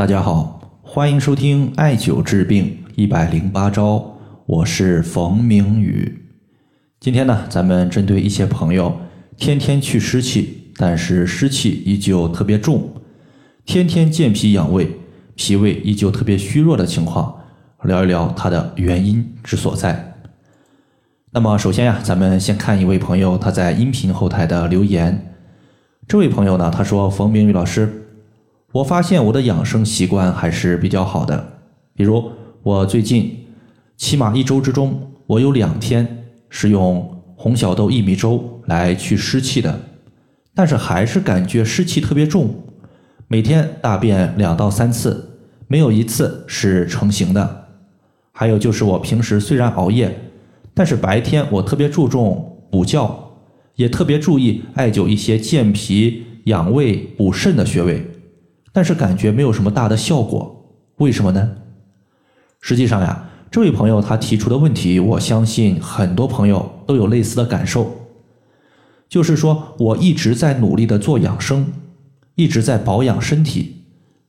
大家好，欢迎收听艾灸治病一百零八招，我是冯明宇。今天呢，咱们针对一些朋友天天去湿气，但是湿气依旧特别重，天天健脾养胃，脾胃依旧特别虚弱的情况，聊一聊它的原因之所在。那么首先呀，咱们先看一位朋友他在音频后台的留言。这位朋友呢，他说：“冯明宇老师。”我发现我的养生习惯还是比较好的，比如我最近起码一周之中，我有两天是用红小豆薏米粥来去湿气的，但是还是感觉湿气特别重，每天大便两到三次，没有一次是成型的。还有就是我平时虽然熬夜，但是白天我特别注重补觉，也特别注意艾灸一些健脾养胃补肾的穴位。但是感觉没有什么大的效果，为什么呢？实际上呀，这位朋友他提出的问题，我相信很多朋友都有类似的感受，就是说我一直在努力的做养生，一直在保养身体，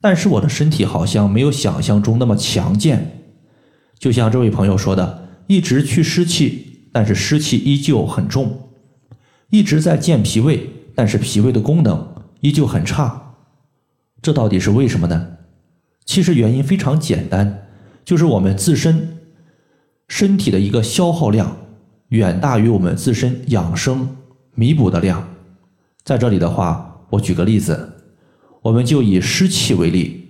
但是我的身体好像没有想象中那么强健。就像这位朋友说的，一直去湿气，但是湿气依旧很重；一直在健脾胃，但是脾胃的功能依旧很差。这到底是为什么呢？其实原因非常简单，就是我们自身身体的一个消耗量远大于我们自身养生弥补的量。在这里的话，我举个例子，我们就以湿气为例，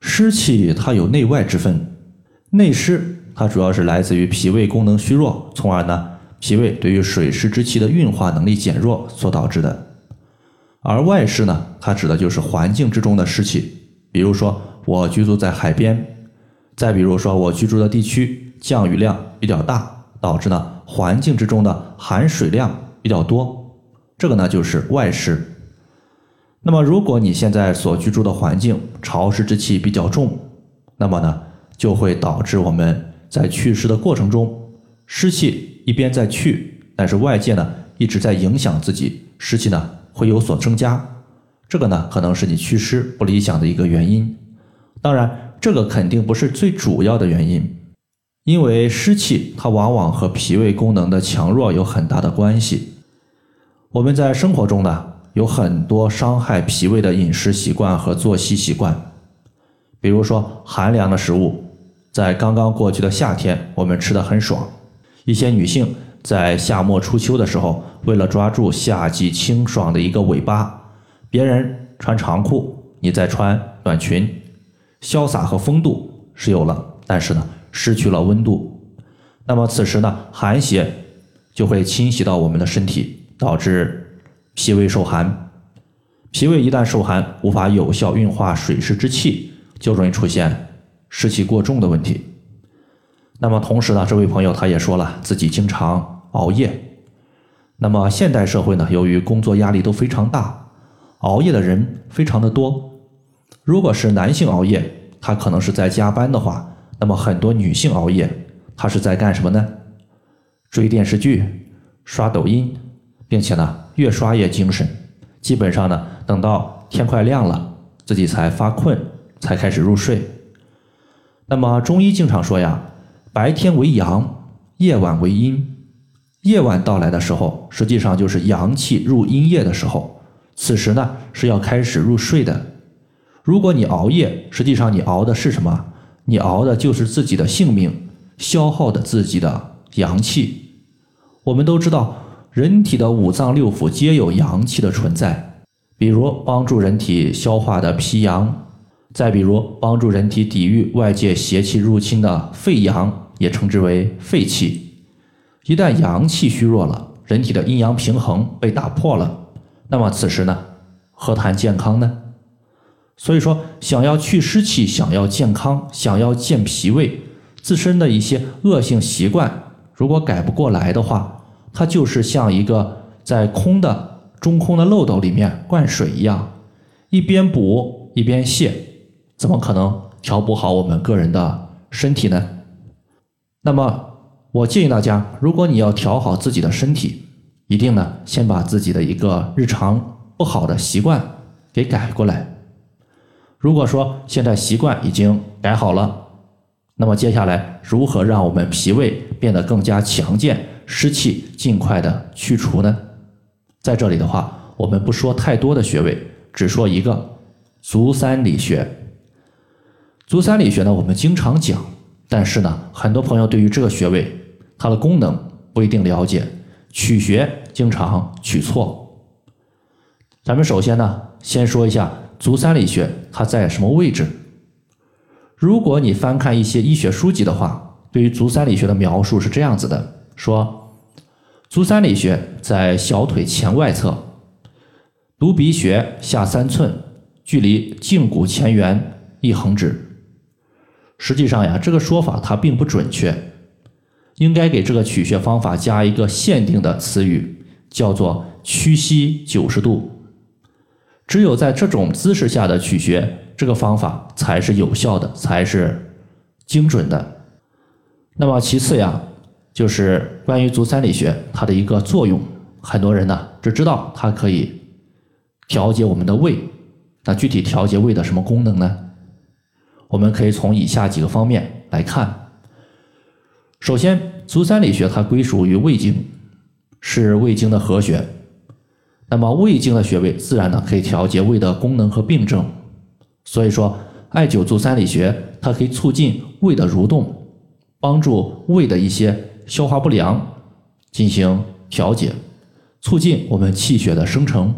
湿气它有内外之分，内湿它主要是来自于脾胃功能虚弱，从而呢脾胃对于水湿之气的运化能力减弱所导致的。而外湿呢，它指的就是环境之中的湿气，比如说我居住在海边，再比如说我居住的地区降雨量比较大，导致呢环境之中的含水量比较多，这个呢就是外湿。那么如果你现在所居住的环境潮湿之气比较重，那么呢就会导致我们在祛湿的过程中，湿气一边在去，但是外界呢一直在影响自己，湿气呢。会有所增加，这个呢可能是你祛湿不理想的一个原因。当然，这个肯定不是最主要的原因，因为湿气它往往和脾胃功能的强弱有很大的关系。我们在生活中呢有很多伤害脾胃的饮食习惯和作息习惯，比如说寒凉的食物，在刚刚过去的夏天我们吃的很爽，一些女性。在夏末初秋的时候，为了抓住夏季清爽的一个尾巴，别人穿长裤，你再穿短裙，潇洒和风度是有了，但是呢，失去了温度。那么此时呢，寒邪就会侵袭到我们的身体，导致脾胃受寒。脾胃一旦受寒，无法有效运化水湿之气，就容易出现湿气过重的问题。那么同时呢，这位朋友他也说了，自己经常熬夜。那么现代社会呢，由于工作压力都非常大，熬夜的人非常的多。如果是男性熬夜，他可能是在加班的话，那么很多女性熬夜，她是在干什么呢？追电视剧、刷抖音，并且呢，越刷越精神。基本上呢，等到天快亮了，自己才发困，才开始入睡。那么中医经常说呀。白天为阳，夜晚为阴。夜晚到来的时候，实际上就是阳气入阴液的时候。此时呢，是要开始入睡的。如果你熬夜，实际上你熬的是什么？你熬的就是自己的性命，消耗的自己的阳气。我们都知道，人体的五脏六腑皆有阳气的存在，比如帮助人体消化的脾阳。再比如，帮助人体抵御外界邪气入侵的肺阳，也称之为肺气。一旦阳气虚弱了，人体的阴阳平衡被打破了，那么此时呢，何谈健康呢？所以说，想要去湿气，想要健康，想要健脾胃，自身的一些恶性习惯，如果改不过来的话，它就是像一个在空的中空的漏斗里面灌水一样，一边补一边泄。怎么可能调补好我们个人的身体呢？那么，我建议大家，如果你要调好自己的身体，一定呢先把自己的一个日常不好的习惯给改过来。如果说现在习惯已经改好了，那么接下来如何让我们脾胃变得更加强健，湿气尽快的去除呢？在这里的话，我们不说太多的穴位，只说一个足三里穴。足三里穴呢，我们经常讲，但是呢，很多朋友对于这个穴位它的功能不一定了解，取穴经常取错。咱们首先呢，先说一下。足三里穴它在什么位置？如果你翻看一些医学书籍的话，对于足三里穴的描述是这样子的：说足三里穴在小腿前外侧，犊鼻穴下三寸，距离胫骨前缘一横指。实际上呀，这个说法它并不准确，应该给这个取穴方法加一个限定的词语，叫做屈膝九十度。只有在这种姿势下的取穴，这个方法才是有效的，才是精准的。那么其次呀，就是关于足三里穴它的一个作用，很多人呢只知道它可以调节我们的胃，那具体调节胃的什么功能呢？我们可以从以下几个方面来看。首先，足三里穴它归属于胃经，是胃经的合穴。那么胃经的穴位自然呢可以调节胃的功能和病症，所以说艾灸足三里穴它可以促进胃的蠕动，帮助胃的一些消化不良进行调节，促进我们气血的生成。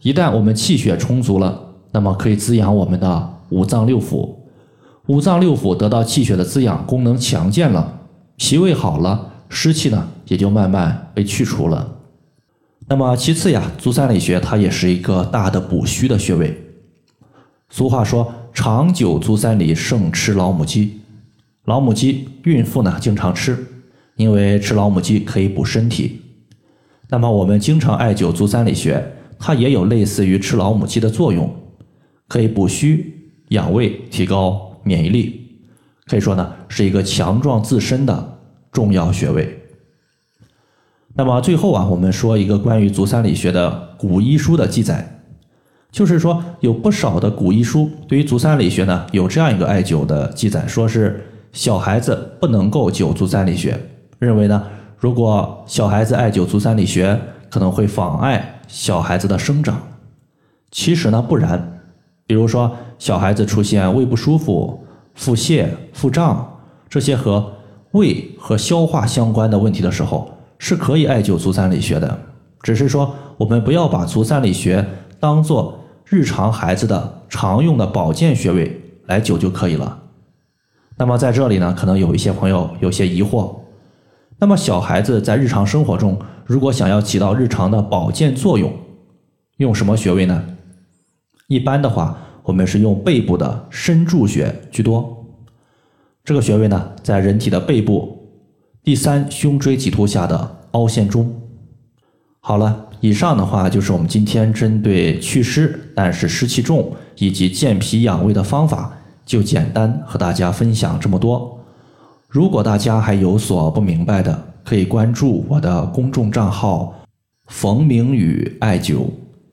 一旦我们气血充足了，那么可以滋养我们的五脏六腑，五脏六腑得到气血的滋养，功能强健了，脾胃好了，湿气呢也就慢慢被去除了。那么其次呀，足三里穴它也是一个大的补虚的穴位。俗话说，长久足三里胜吃老母鸡。老母鸡，孕妇呢经常吃，因为吃老母鸡可以补身体。那么我们经常艾灸足三里穴，它也有类似于吃老母鸡的作用，可以补虚、养胃、提高免疫力，可以说呢是一个强壮自身的重要穴位。那么最后啊，我们说一个关于足三里穴的古医书的记载，就是说有不少的古医书对于足三里穴呢有这样一个艾灸的记载，说是小孩子不能够灸足三里穴，认为呢如果小孩子艾灸足三里穴可能会妨碍小孩子的生长。其实呢不然，比如说小孩子出现胃不舒服、腹泻、腹胀这些和胃和消化相关的问题的时候。是可以艾灸足三里穴的，只是说我们不要把足三里穴当做日常孩子的常用的保健穴位来灸就可以了。那么在这里呢，可能有一些朋友有些疑惑。那么小孩子在日常生活中，如果想要起到日常的保健作用，用什么穴位呢？一般的话，我们是用背部的身柱穴居多。这个穴位呢，在人体的背部。第三胸椎棘突下的凹陷中。好了，以上的话就是我们今天针对祛湿但是湿气重以及健脾养胃的方法，就简单和大家分享这么多。如果大家还有所不明白的，可以关注我的公众账号“冯明宇艾灸”，